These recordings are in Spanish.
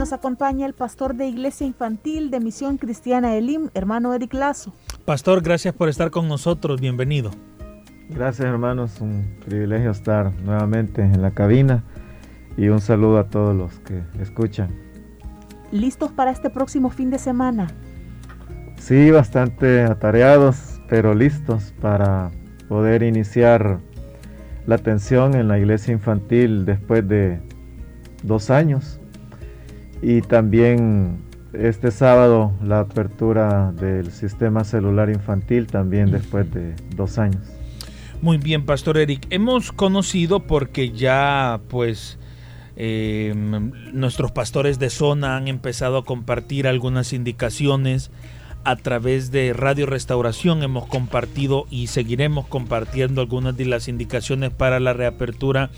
Nos acompaña el pastor de Iglesia Infantil de Misión Cristiana Elim, hermano Eric Lazo. Pastor, gracias por estar con nosotros, bienvenido. Gracias hermanos, un privilegio estar nuevamente en la cabina y un saludo a todos los que escuchan. ¿Listos para este próximo fin de semana? Sí, bastante atareados, pero listos para poder iniciar la atención en la iglesia infantil después de dos años y también este sábado la apertura del sistema celular infantil también después de dos años. Muy bien, Pastor Eric. Hemos conocido porque ya pues eh, nuestros pastores de zona han empezado a compartir algunas indicaciones a través de Radio Restauración. Hemos compartido y seguiremos compartiendo algunas de las indicaciones para la reapertura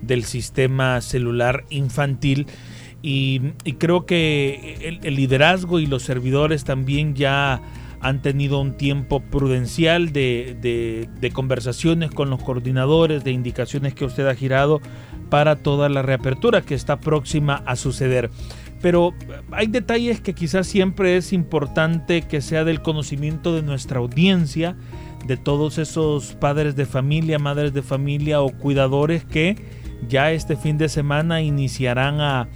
del sistema celular infantil. Y, creo que el, liderazgo y los servidores también ya han tenido un tiempo prudencial de, conversaciones con los coordinadores, de indicaciones que usted ha girado para toda la reapertura que está próxima a suceder. Pero hay detalles que quizás siempre es importante que sea del conocimiento de nuestra audiencia, de todos esos padres de familia, madres de familia o cuidadores que ya este fin de semana iniciarán a,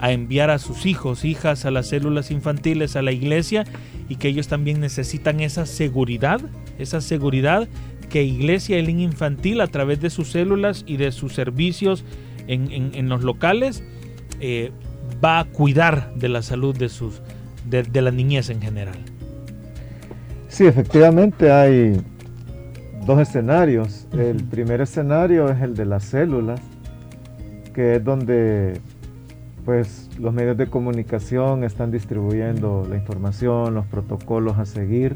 a enviar a sus hijos, hijas a las células infantiles, a la iglesia y que ellos también necesitan esa seguridad, esa seguridad que Iglesia El Infantil a través de sus células y de sus servicios en, los locales eh, va a cuidar de la salud de, sus, de, de la niñez en general. Sí, efectivamente hay dos escenarios. El primer escenario es el de las células, que es donde pues los medios de comunicación están distribuyendo la información, los protocolos a seguir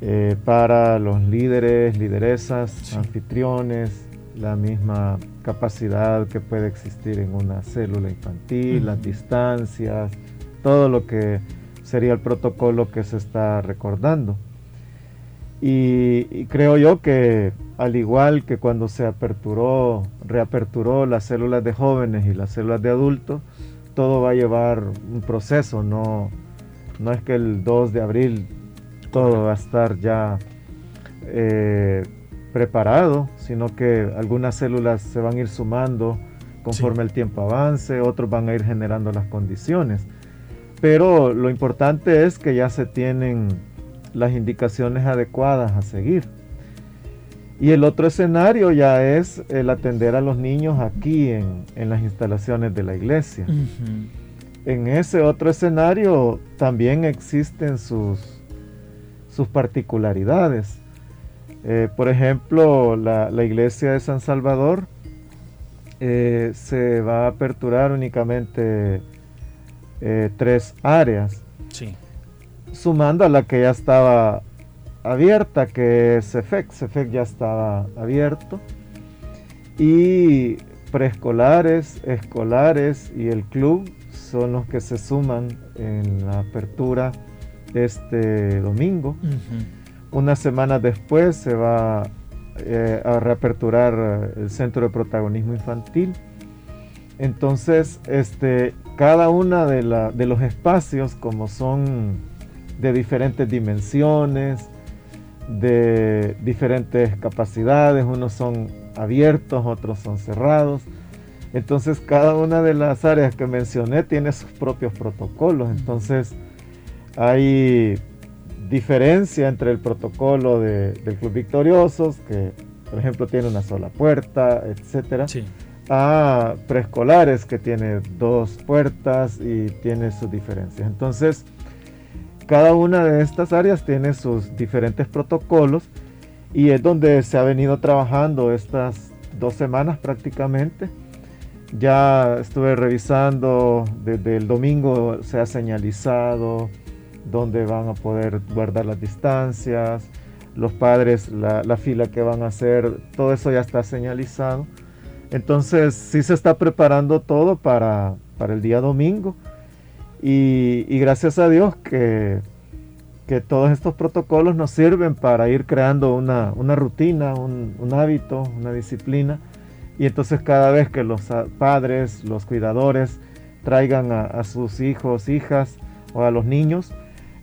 eh, para los líderes, lideresas, anfitriones, la misma capacidad que puede existir en una célula infantil, las distancias, todo lo que sería el protocolo que se está recordando. Y, creo yo que al igual que cuando se aperturó, reaperturó las células de jóvenes y las células de adultos, todo va a llevar un proceso, no, no es que el 2 de abril todo va a estar ya eh, preparado, sino que algunas células se van a ir sumando conforme el tiempo avance, otros van a ir generando las condiciones. Pero lo importante es que ya se tienen las indicaciones adecuadas a seguir. Y el otro escenario ya es el atender a los niños aquí en, las instalaciones de la iglesia. En ese otro escenario también existen sus, sus particularidades. Eh, por ejemplo, la, iglesia de San Salvador eh, se va a aperturar únicamente eh, tres áreas, sumando a la que ya estaba abierta que es CEFEC. CEFEC ya estaba abierto. Y preescolares, escolares y el club son los que se suman en la apertura este domingo. Una semana después se va eh, a reaperturar el centro de protagonismo infantil. Entonces, este, cada una de, de los espacios, como son de diferentes dimensiones, de diferentes capacidades, unos son abiertos, otros son cerrados. Entonces cada una de las áreas que mencioné tiene sus propios protocolos. Entonces hay diferencia entre el protocolo del Club Victoriosos, que por ejemplo tiene una sola puerta, etcétera, a preescolares que tiene dos puertas y tiene sus diferencias. Entonces, cada una de estas áreas tiene sus diferentes protocolos y es donde se ha venido trabajando estas dos semanas prácticamente ya estuve revisando, desde el domingo se ha señalizado dónde van a poder guardar las distancias, los padres, la, fila que van a hacer, todo eso ya está señalizado. Entonces sí se está preparando todo para, para el día domingo y, gracias a Dios que, que, todos estos protocolos nos sirven para ir creando una, rutina, un, hábito, una disciplina y entonces cada vez que los padres, los cuidadores traigan a, sus hijos, hijas o a los niños,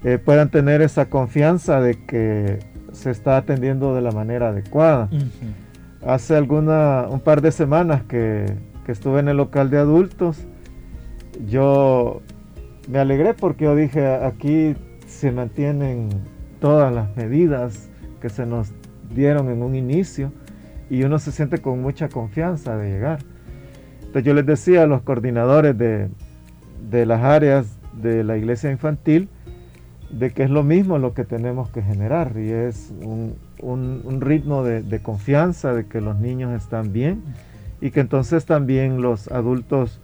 eh, puedan tener esa confianza de que se está atendiendo de la manera adecuada. Hace alguna, un par de semanas que, estuve en el local de adultos, yo me alegré porque yo dije, aquí se mantienen todas las medidas que se nos dieron en un inicio y uno se siente con mucha confianza de llegar. Entonces yo les decía a los coordinadores de, de las áreas de la iglesia infantil, de que es lo mismo lo que tenemos que generar y es un, ritmo de, confianza de que los niños están bien y que entonces también los adultos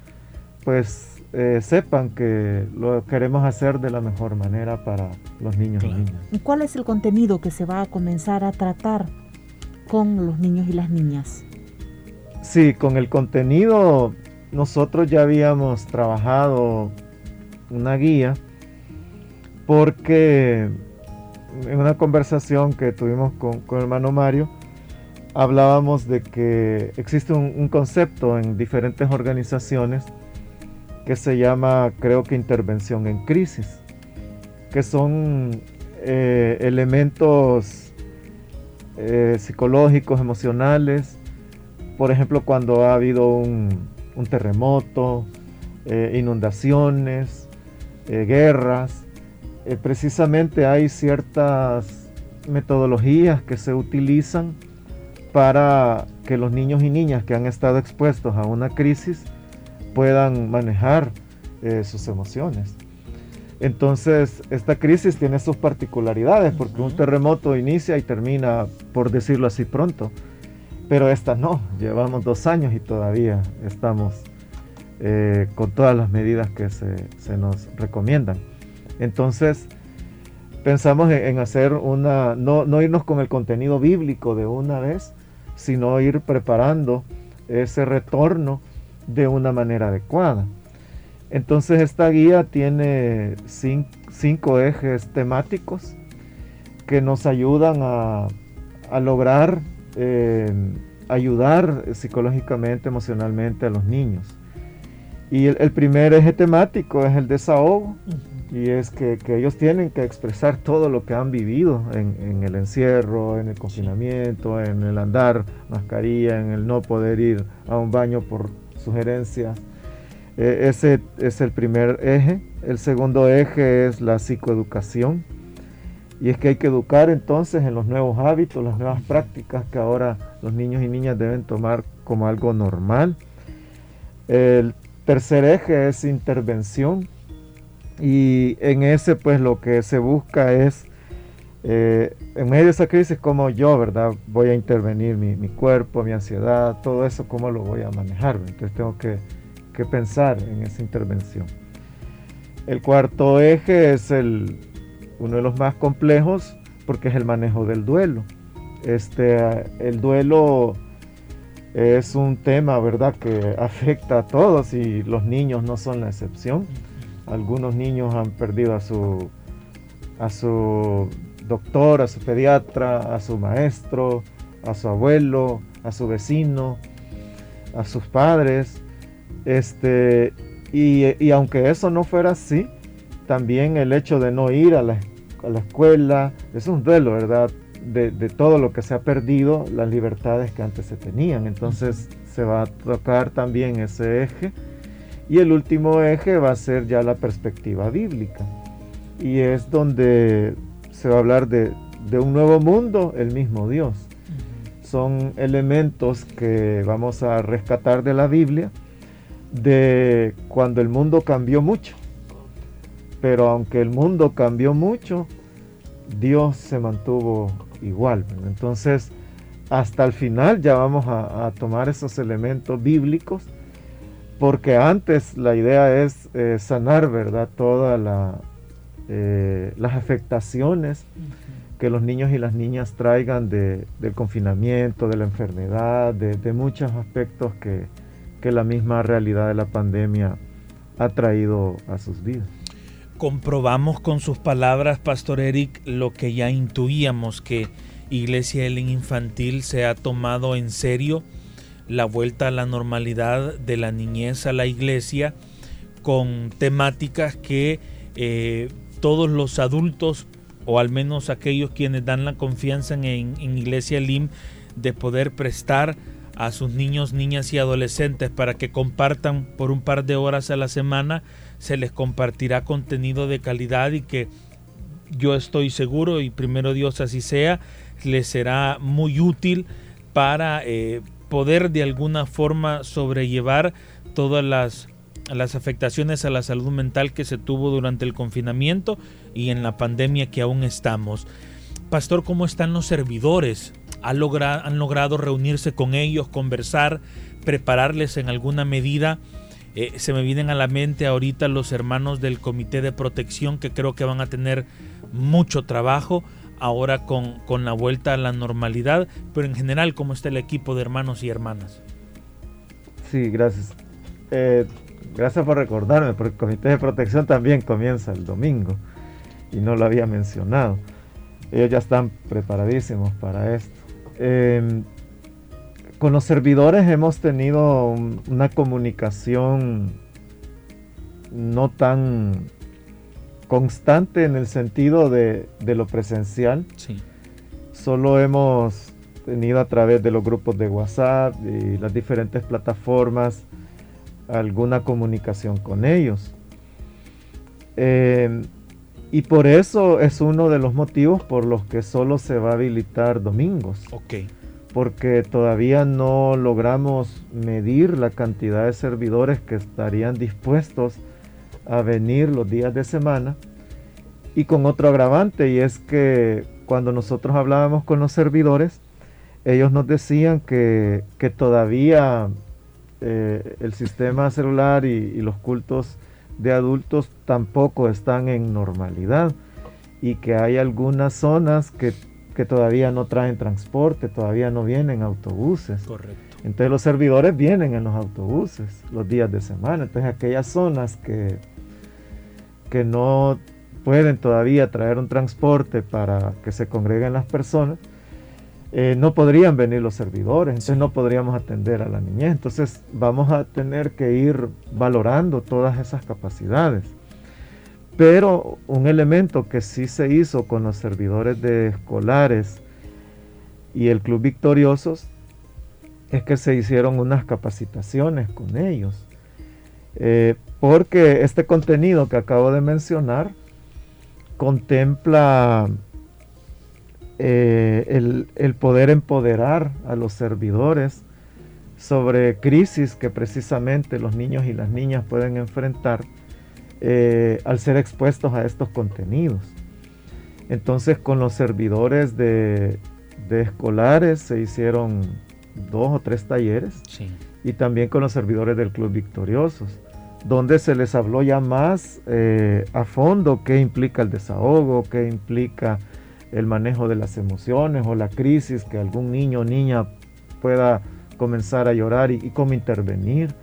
pues eh, sepan que lo queremos hacer de la mejor manera para los niños y niñas. ¿Cuál es el contenido que se va a comenzar a tratar con los niños y las niñas? Sí, con el contenido nosotros ya habíamos trabajado una guía porque en una conversación que tuvimos con, el hermano Mario, hablábamos de que existe un, concepto en diferentes organizaciones que se llama, creo que, intervención en crisis, que son eh, elementos eh, psicológicos, emocionales, por ejemplo, cuando ha habido un, terremoto, eh, inundaciones, guerras, precisamente hay ciertas metodologías que se utilizan para que los niños y niñas que han estado expuestos a una crisis puedan manejar eh, sus emociones. Entonces, esta crisis tiene sus particularidades, porque un terremoto inicia y termina, por decirlo así, pronto. Pero esta no, llevamos dos años y todavía estamos eh, con todas las medidas que se nos recomiendan. Entonces, pensamos en, hacer una, no, no, irnos con el contenido bíblico de una vez, sino ir preparando ese retorno de una manera adecuada. Entonces esta guía tiene cinco, ejes temáticos que nos ayudan a, lograr eh, ayudar psicológicamente, emocionalmente a los niños. Y el, primer eje temático es el desahogo y es que, ellos tienen que expresar todo lo que han vivido en, el encierro, en el confinamiento, en el andar mascarilla, en el no poder ir a un baño por sugerencias. E, ese es el primer eje. El segundo eje es la psicoeducación. Y es que hay que educar entonces en los nuevos hábitos, las nuevas prácticas que ahora los niños y niñas deben tomar como algo normal. El tercer eje es intervención y en ese pues lo que se busca es, eh, en medio de esa crisis, como yo, ¿verdad? Voy a intervenir mi, cuerpo, mi ansiedad, todo eso, cómo lo voy a manejar. Entonces tengo que, pensar en esa intervención. El cuarto eje es el, uno de los más complejos porque es el manejo del duelo. Este, el duelo es un tema, ¿verdad?, que afecta a todos y los niños no son la excepción. Algunos niños han perdido a su, a su doctor, a su pediatra, a su maestro, a su abuelo, a su vecino, a sus padres. Este, y, aunque eso no fuera así, también el hecho de no ir a la, escuela es un duelo, ¿verdad? De, de, todo lo que se ha perdido, las libertades que antes se tenían. Entonces se va a tocar también ese eje y el último eje va a ser ya la perspectiva bíblica. Y es donde se va a hablar de, un nuevo mundo, el mismo Dios. Son elementos que vamos a rescatar de la Biblia, de cuando el mundo cambió mucho. Pero aunque el mundo cambió mucho, Dios se mantuvo igual. Entonces, hasta el final ya vamos a tomar esos elementos bíblicos porque antes la idea es eh, sanar, ¿verdad? Todas la, eh, las afectaciones que los niños y las niñas traigan de, del confinamiento, de la enfermedad, de, muchos aspectos que, que la misma realidad de la pandemia ha traído a sus vidas. Comprobamos con sus palabras, Pastor Eric, lo que ya intuíamos, que Iglesia Ellen Infantil se ha tomado en serio la vuelta a la normalidad de la niñez a la iglesia con temáticas que eh, todos los adultos o al menos aquellos quienes dan la confianza en, Iglesia LIM de poder prestar a sus niños, niñas y adolescentes para que compartan por un par de horas a la semana, se les compartirá contenido de calidad y que yo estoy seguro y primero Dios así sea, les será muy útil para eh, poder de alguna forma sobrellevar todas las, las afectaciones a la salud mental que se tuvo durante el confinamiento y en la pandemia que aún estamos. Pastor, ¿cómo están los servidores? ¿Han, han logrado reunirse con ellos, conversar, prepararles en alguna medida? Eh, se me vienen a la mente ahorita los hermanos del Comité de Protección que creo que van a tener mucho trabajo ahora con, con la vuelta a la normalidad, pero en general, ¿cómo está el equipo de hermanos y hermanas? Sí, gracias. Eh, gracias por recordarme, porque el Comité de Protección también comienza el domingo y no lo había mencionado. Ellos ya están preparadísimos para esto. Em, con los servidores hemos tenido una comunicación no tan constante en el sentido de, lo presencial. Sí. Solo hemos tenido a través de los grupos de WhatsApp y las diferentes plataformas alguna comunicación con ellos. Eh, y por eso es uno de los motivos por los que solo se va a habilitar domingos. Ok. Porque todavía no logramos medir la cantidad de servidores que estarían dispuestos a venir los días de semana. Y con otro agravante, y es que cuando nosotros hablábamos con los servidores, ellos nos decían que, todavía eh, el sistema celular y, los cultos de adultos tampoco están en normalidad y que hay algunas zonas que, que, todavía no traen transporte, todavía no vienen autobuses. Correcto. Entonces los servidores vienen en los autobuses los días de semana. Entonces aquellas zonas que, que no pueden todavía traer un transporte para que se congreguen las personas, eh, no podrían venir los servidores, entonces no podríamos atender a la niñez. Entonces vamos a tener que ir valorando todas esas capacidades. Pero un elemento que sí se hizo con los servidores de escolares y el Club Victoriosos es que se hicieron unas capacitaciones con ellos. Eh, porque este contenido que acabo de mencionar contempla eh, el, poder empoderar a los servidores sobre crisis que precisamente los niños y las niñas pueden enfrentar eh, al ser expuestos a estos contenidos. Entonces con los servidores de, escolares se hicieron dos o tres talleres y también con los servidores del Club Victoriosos donde se les habló ya más eh, a fondo qué implica el desahogo, qué implica el manejo de las emociones o la crisis que algún niño o niña pueda comenzar a llorar y, cómo intervenir.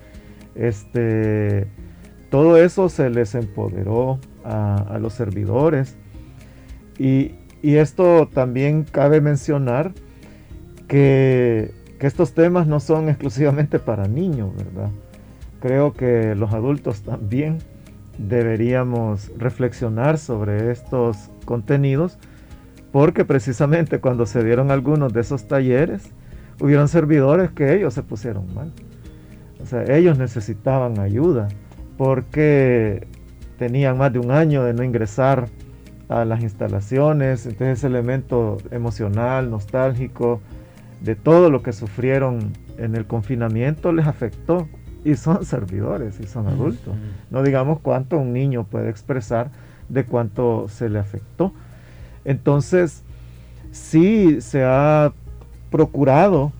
Este, todo eso se les empoderó a, los servidores. Y, esto también cabe mencionar que, que estos temas no son exclusivamente para niños, ¿verdad? creo que los adultos también deberíamos reflexionar sobre estos contenidos porque precisamente cuando se dieron algunos de esos talleres hubieron servidores que ellos se pusieron mal. O sea, ellos necesitaban ayuda porque tenían más de un año de no ingresar a las instalaciones, entonces ese elemento emocional, nostálgico, de todo lo que sufrieron en el confinamiento les afectó y son servidores y son adultos. No digamos cuánto un niño puede expresar de cuánto se le afectó. Entonces, sí se ha procurado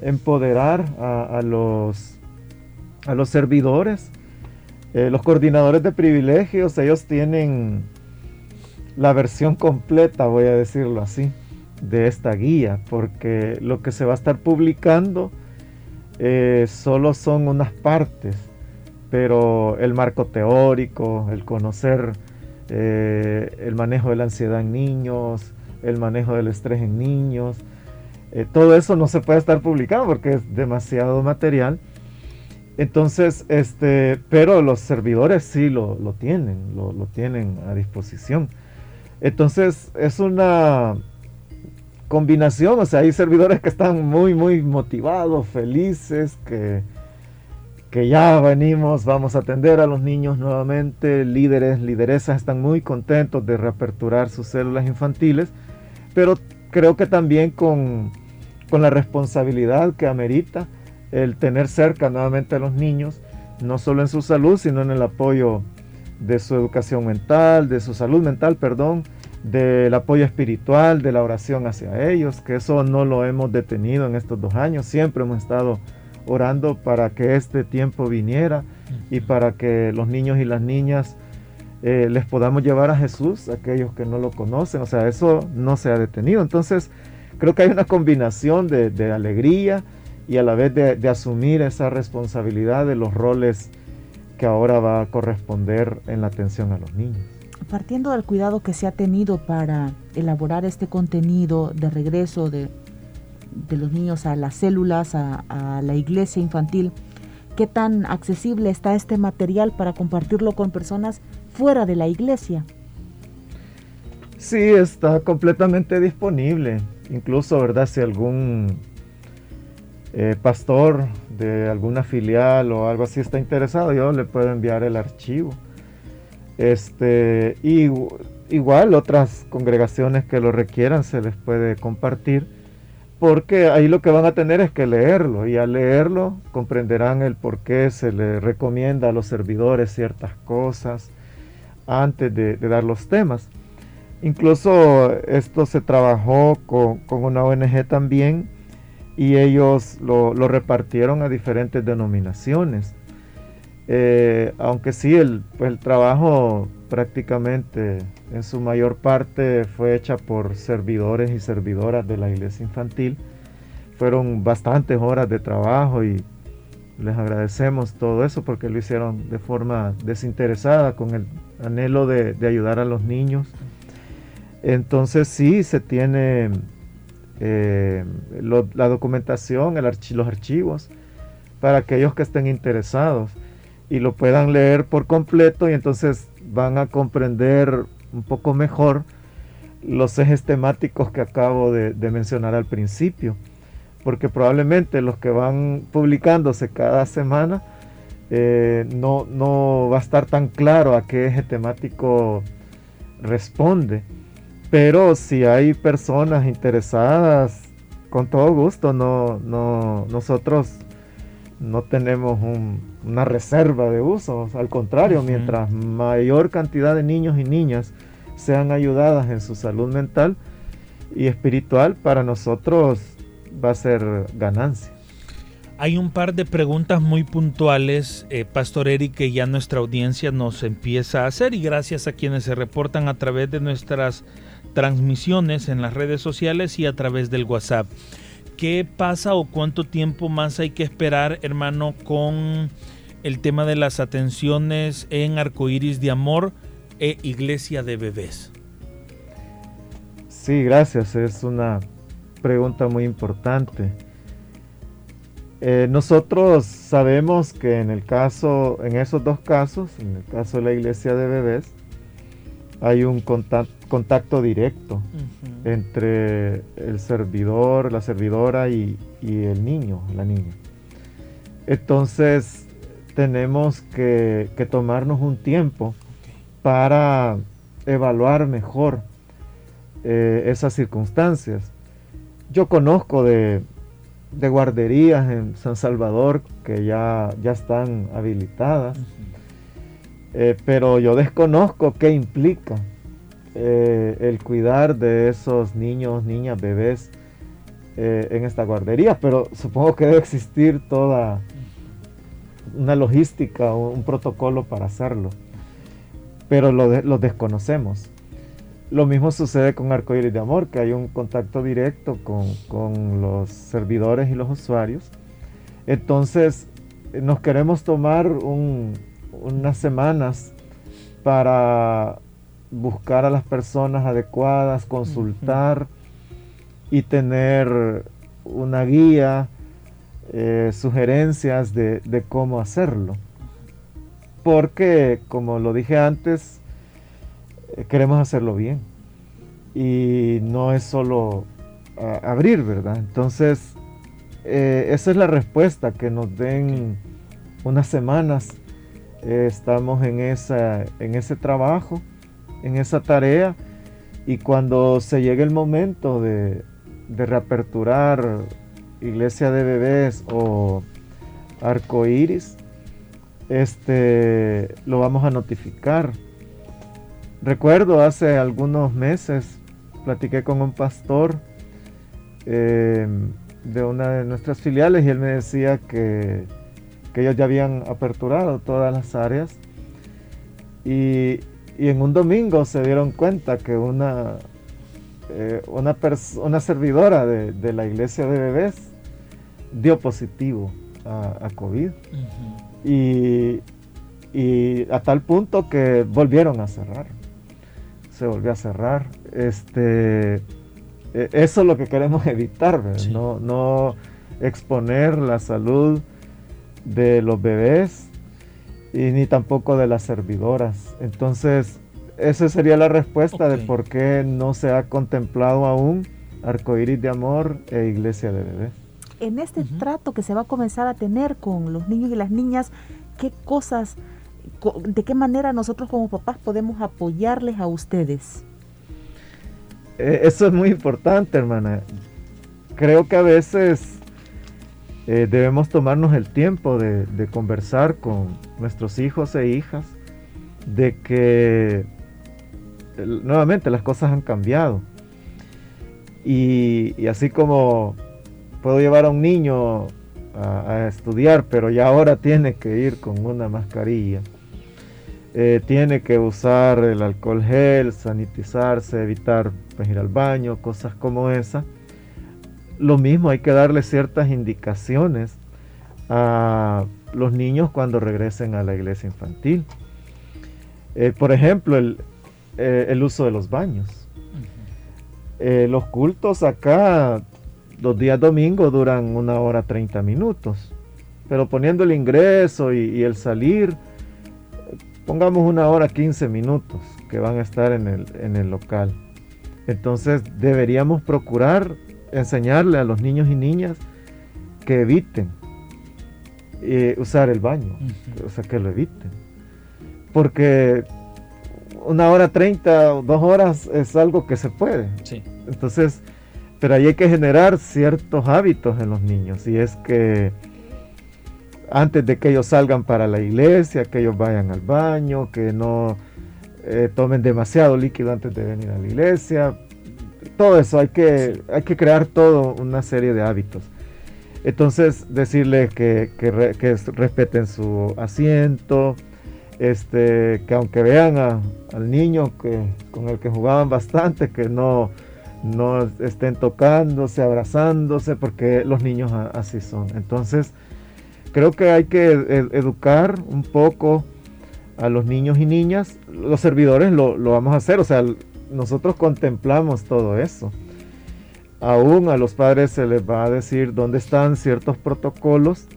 empoderar a, los, a los servidores. Eh, los coordinadores de privilegios, ellos tienen la versión completa, voy a decirlo así, de esta guía, porque lo que se va a estar publicando eh, solo son unas partes, pero el marco teórico, el conocer eh, el manejo de la ansiedad en niños, el manejo del estrés en niños, todo eso no se puede estar publicado porque es demasiado material entonces, este, pero los servidores sí lo, tienen, lo, tienen a disposición. Entonces, es una combinación, o sea, hay servidores que están muy, muy motivados, felices, que, que ya venimos, vamos a atender a los niños nuevamente, líderes, lideresas están muy contentos de reaperturar sus células infantiles, pero creo que también con, con la responsabilidad que amerita el tener cerca nuevamente a los niños, no solo en su salud, sino en el apoyo de su educación mental, de su salud mental, perdón, del apoyo espiritual, de la oración hacia ellos, que eso no lo hemos detenido en estos dos años, siempre hemos estado orando para que este tiempo viniera y para que los niños y las niñas eh, les podamos llevar a Jesús, aquellos que no lo conocen, o sea, eso no se ha detenido. Entonces, creo que hay una combinación de, de alegría, y a la vez de, asumir esa responsabilidad de los roles que ahora va a corresponder en la atención a los niños. Partiendo del cuidado que se ha tenido para elaborar este contenido de regreso de, los niños a las células, a, a la iglesia infantil, ¿qué tan accesible está este material para compartirlo con personas fuera de la iglesia? Sí, está completamente disponible. Incluso, ¿verdad? Si algún eh, pastor de alguna filial o algo así está interesado, yo le puedo enviar el archivo. Este, y igual otras congregaciones que lo requieran se les puede compartir, porque ahí lo que van a tener es que leerlo y al leerlo comprenderán el por qué se le recomienda a los servidores ciertas cosas antes de, dar los temas. Incluso esto se trabajó con, con una ONG también y ellos lo, repartieron a diferentes denominaciones. Eh, aunque sí, el, pues, el, trabajo prácticamente en su mayor parte fue hecha por servidores y servidoras de la iglesia infantil. Fueron bastantes horas de trabajo y les agradecemos todo eso porque lo hicieron de forma desinteresada, con el anhelo de, ayudar a los niños. Entonces sí, se tiene eh, la documentación, los archivos, para aquellos que estén interesados y lo puedan leer por completo y entonces van a comprender un poco mejor los ejes temáticos que acabo de, mencionar al principio, porque probablemente los que van publicándose cada semana eh, no, no va a estar tan claro a qué eje temático responde. Pero si hay personas interesadas, con todo gusto, no, no, nosotros no tenemos una reserva de usos. Al contrario, mientras mayor cantidad de niños y niñas sean ayudadas en su salud mental y espiritual, para nosotros va a ser ganancia. Hay un par de preguntas muy puntuales, eh, Pastor Eric, que ya nuestra audiencia nos empieza a hacer y gracias a quienes se reportan a través de nuestras transmisiones en las redes sociales y a través del WhatsApp. ¿Qué pasa o cuánto tiempo más hay que esperar, hermano, con el tema de las atenciones en Arcoíris de Amor e Iglesia de Bebés? Sí, gracias. Es una pregunta muy importante. Eh, nosotros sabemos que en el caso, en esos dos casos, en el caso de la iglesia de bebés, hay un contacto, directo entre el servidor, la servidora y, el niño, la niña. Entonces tenemos que, tomarnos un tiempo para evaluar mejor eh, esas circunstancias. Yo conozco de, guarderías en San Salvador que ya, ya están habilitadas. Eh, pero yo desconozco qué implica eh, el cuidar de esos niños, niñas, bebés eh, en esta guardería, pero supongo que debe existir toda, una logística, un protocolo para hacerlo, pero lo, desconocemos. Lo mismo sucede con Arcoíris de Amor, que hay un contacto directo con, los servidores y los usuarios. Entonces, nos queremos tomar unas semanas para buscar a las personas adecuadas, consultar y tener una guía, eh, sugerencias de, cómo hacerlo. Porque, como lo dije antes, eh, queremos hacerlo bien. Y no es solo abrir, ¿verdad? Entonces, eh, esa es la respuesta, que nos den unas semanas. Estamos en, esa, en ese trabajo, en esa tarea. Y cuando se llegue el momento de, reaperturar iglesia de bebés o arco iris, este, lo vamos a notificar. Recuerdo hace algunos meses, platiqué con un pastor eh, de una de nuestras filiales y él me decía que, ellos ya habían aperturado todas las áreas y, en un domingo se dieron cuenta que una, eh, una, una servidora de, de la iglesia de bebés dio positivo a, COVID. y, a tal punto que volvieron a cerrar. Se volvió a cerrar. Este, e, eso es lo que queremos evitar, no, no exponer la salud de los bebés y ni tampoco de las servidoras. Entonces, esa sería la respuesta de por qué no se ha contemplado aún arcoíris de amor e iglesia de bebés en este trato que se va a comenzar a tener con los niños y las niñas, qué cosas, de qué manera nosotros como papás podemos apoyarles a ustedes. Eh, eso es muy importante, hermana. Creo que a veces eh, debemos tomarnos el tiempo de, conversar con nuestros hijos e hijas de que nuevamente las cosas han cambiado. y así como puedo llevar a un niño a, estudiar, pero ya ahora tiene que ir con una mascarilla. Eh, tiene que usar el alcohol gel, sanitizarse, evitar pues, ir al baño, cosas como esa. Lo mismo hay que darle ciertas indicaciones a los niños cuando regresen a la iglesia infantil. Eh, por ejemplo, el, eh, el, uso de los baños. los cultos acá los días domingos duran una hora 30 minutos. Pero poniendo el ingreso y, el salir, pongamos una hora 15 minutos que van a estar en el, en el local. Entonces deberíamos procurar enseñarle a los niños y niñas que eviten eh, usar el baño, o sea, que lo eviten. Porque una hora 30 o dos horas es algo que se puede. Entonces, pero ahí hay que generar ciertos hábitos en los niños. Y es que antes de que ellos salgan para la iglesia, que ellos vayan al baño, que no eh, tomen demasiado líquido antes de venir a la iglesia. Todo eso, hay que, hay que crear todo una serie de hábitos. Entonces, decirles que, respeten su asiento, este, que aunque vean al niño que, con el que jugaban bastante, que no no estén tocándose, abrazándose, porque los niños así son. Entonces, creo que hay que educar un poco a los niños y niñas. Los servidores lo, vamos a hacer, o sea, nosotros contemplamos todo eso. Aún a los padres se les va a decir dónde están ciertos protocolos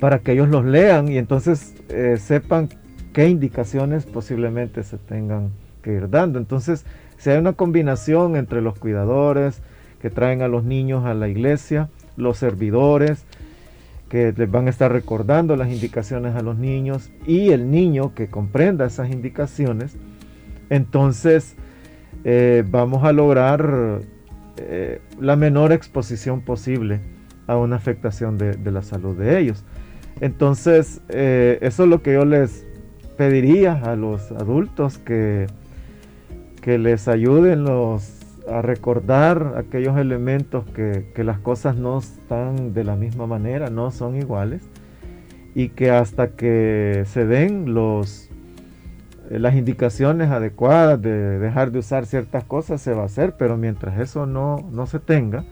para que ellos los lean y entonces eh, sepan qué indicaciones posiblemente se tengan que ir dando. Entonces, si hay una combinación entre los cuidadores que traen a los niños a la iglesia, los servidores que les van a estar recordando las indicaciones a los niños y el niño que comprenda esas indicaciones, entonces eh, vamos a lograr eh, la menor exposición posible a una afectación de, la salud de ellos. Entonces, eh, eso es lo que yo les pediría a los adultos que que les ayuden los, a recordar aquellos elementos que, las cosas no están de la misma manera, no son iguales, y que hasta que se den los las indicaciones adecuadas de dejar de usar ciertas cosas se va a hacer, pero mientras eso no, no se tenga,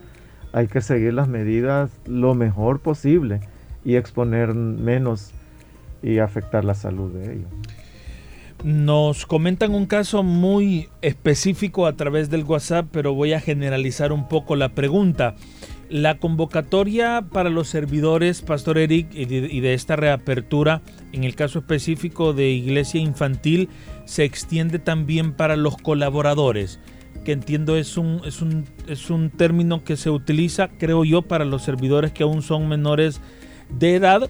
hay que seguir las medidas lo mejor posible y exponer menos y afectar la salud de ellos. Nos comentan un caso muy específico a través del WhatsApp, pero voy a generalizar un poco la pregunta. La convocatoria para los servidores, Pastor Eric, y de, esta reapertura, en el caso específico de Iglesia Infantil, se extiende también para los colaboradores, que entiendo es un, es un, es un término que se utiliza, creo yo, para los servidores que aún son menores de edad,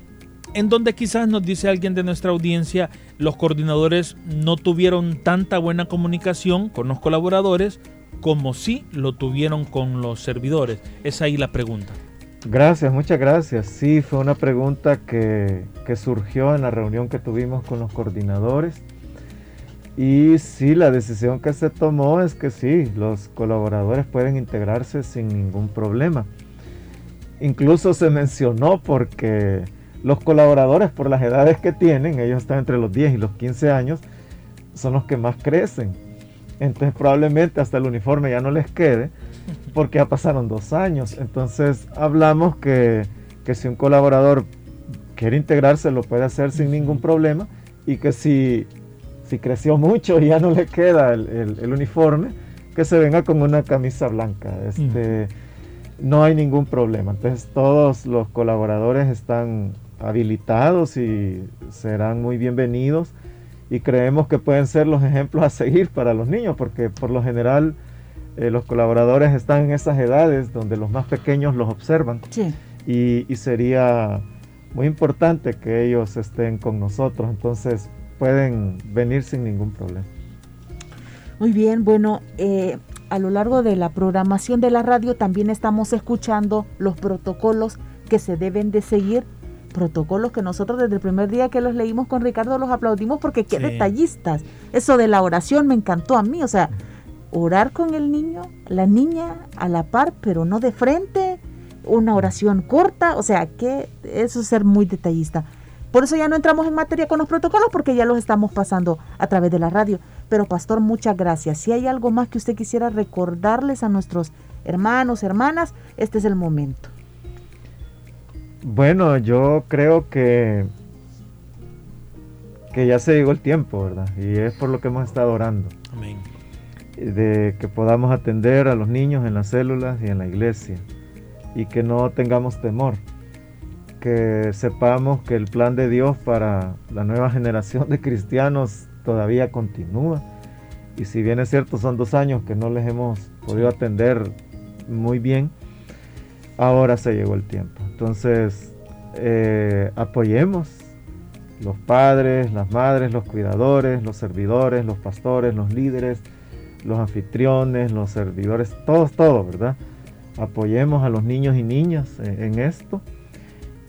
en donde quizás nos dice alguien de nuestra audiencia, los coordinadores no tuvieron tanta buena comunicación con los colaboradores como si lo tuvieron con los servidores? Es ahí la pregunta. Gracias, muchas gracias. Sí, fue una pregunta que, que surgió en la reunión que tuvimos con los coordinadores. Y sí, la decisión que se tomó es que sí, los colaboradores pueden integrarse sin ningún problema. Incluso se mencionó porque los colaboradores, por las edades que tienen, ellos están entre los 10 y los 15 años, son los que más crecen. Entonces probablemente hasta el uniforme ya no les quede porque ya pasaron dos años. Entonces hablamos que, si un colaborador quiere integrarse lo puede hacer sin ningún problema y que si, si creció mucho y ya no le queda el, uniforme, que se venga con una camisa blanca. Este, No hay ningún problema. Entonces todos los colaboradores están habilitados y serán muy bienvenidos. Y creemos que pueden ser los ejemplos a seguir para los niños, porque por lo general eh, los colaboradores están en esas edades donde los más pequeños los observan. Y, sería muy importante que ellos estén con nosotros, entonces pueden venir sin ningún problema. Muy bien, bueno, eh, a lo largo de la programación de la radio también estamos escuchando los protocolos que se deben de seguir protocolos que nosotros desde el primer día que los leímos con Ricardo los aplaudimos porque qué detallistas. Eso de la oración me encantó a mí, o sea, orar con el niño, la niña a la par, pero no de frente, una oración corta, o sea, que eso es ser muy detallista. Por eso ya no entramos en materia con los protocolos porque ya los estamos pasando a través de la radio. Pero pastor, muchas gracias. Si hay algo más que usted quisiera recordarles a nuestros hermanos, hermanas, este es el momento. Bueno, yo creo que, que ya se llegó el tiempo, ¿verdad? Y es por lo que hemos estado orando. Amén. De que podamos atender a los niños en las células y en la iglesia. Y que no tengamos temor. Que sepamos que el plan de Dios para la nueva generación de cristianos todavía continúa. Y si bien es cierto, son dos años que no les hemos podido atender muy bien, ahora se llegó el tiempo. Entonces, eh, apoyemos los padres, las madres, los cuidadores, los servidores, los pastores, los líderes, los anfitriones, los servidores, todos, todos, ¿verdad? Apoyemos a los niños y niñas en, esto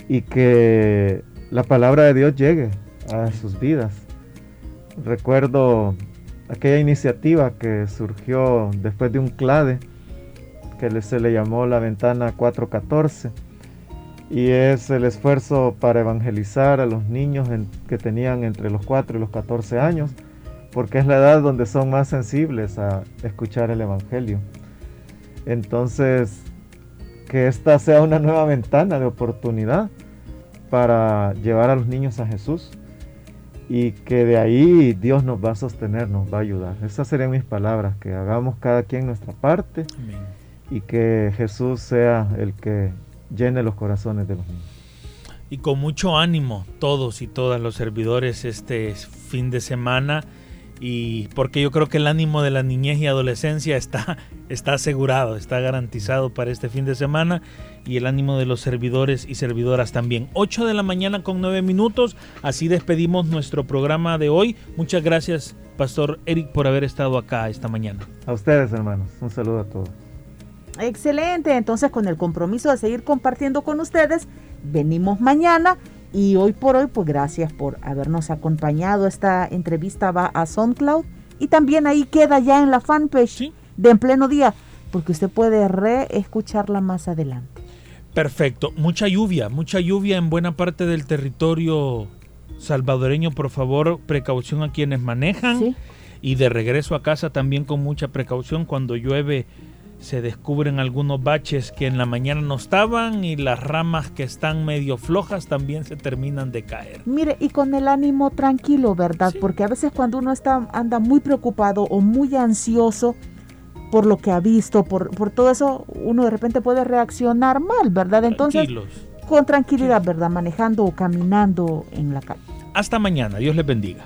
y que la palabra de Dios llegue a sus vidas. Recuerdo aquella iniciativa que surgió después de un clade que se le llamó la ventana 414 y es el esfuerzo para evangelizar a los niños que tenían entre los 4 y los 14 años, porque es la edad donde son más sensibles a escuchar el Evangelio. Entonces, que esta sea una nueva ventana de oportunidad para llevar a los niños a Jesús y que de ahí Dios nos va a sostener, nos va a ayudar. Esas serían mis palabras, que hagamos cada quien nuestra parte y que Jesús sea el que llene los corazones de los niños. Y con mucho ánimo todos y todas los servidores este fin de semana y porque yo creo que el ánimo de la niñez y adolescencia está, está asegurado, está garantizado para este fin de semana y el ánimo de los servidores y servidoras también. 8 de la mañana con 9 minutos, así despedimos nuestro programa de hoy. Muchas gracias, Pastor Eric, por haber estado acá esta mañana. A ustedes, hermanos, un saludo a todos. Excelente, entonces con el compromiso de seguir compartiendo con ustedes, venimos mañana y hoy por hoy, pues gracias por habernos acompañado. Esta entrevista va a SoundCloud y también ahí queda ya en la fanpage de En Pleno Día, porque usted puede reescucharla más adelante. Perfecto. Mucha lluvia, mucha lluvia en buena parte del territorio salvadoreño. Por favor, precaución a quienes manejan. Y de regreso a casa también con mucha precaución cuando llueve se descubren algunos baches que en la mañana no estaban y las ramas que están medio flojas también se terminan de caer. Mire, y con el ánimo tranquilo, ¿verdad? Porque a veces cuando uno está anda muy preocupado o muy ansioso por lo que ha visto, por, por todo eso, uno de repente puede reaccionar mal, ¿verdad? Entonces, con tranquilidad, ¿verdad? Manejando o caminando en la calle. Hasta mañana, Dios les bendiga.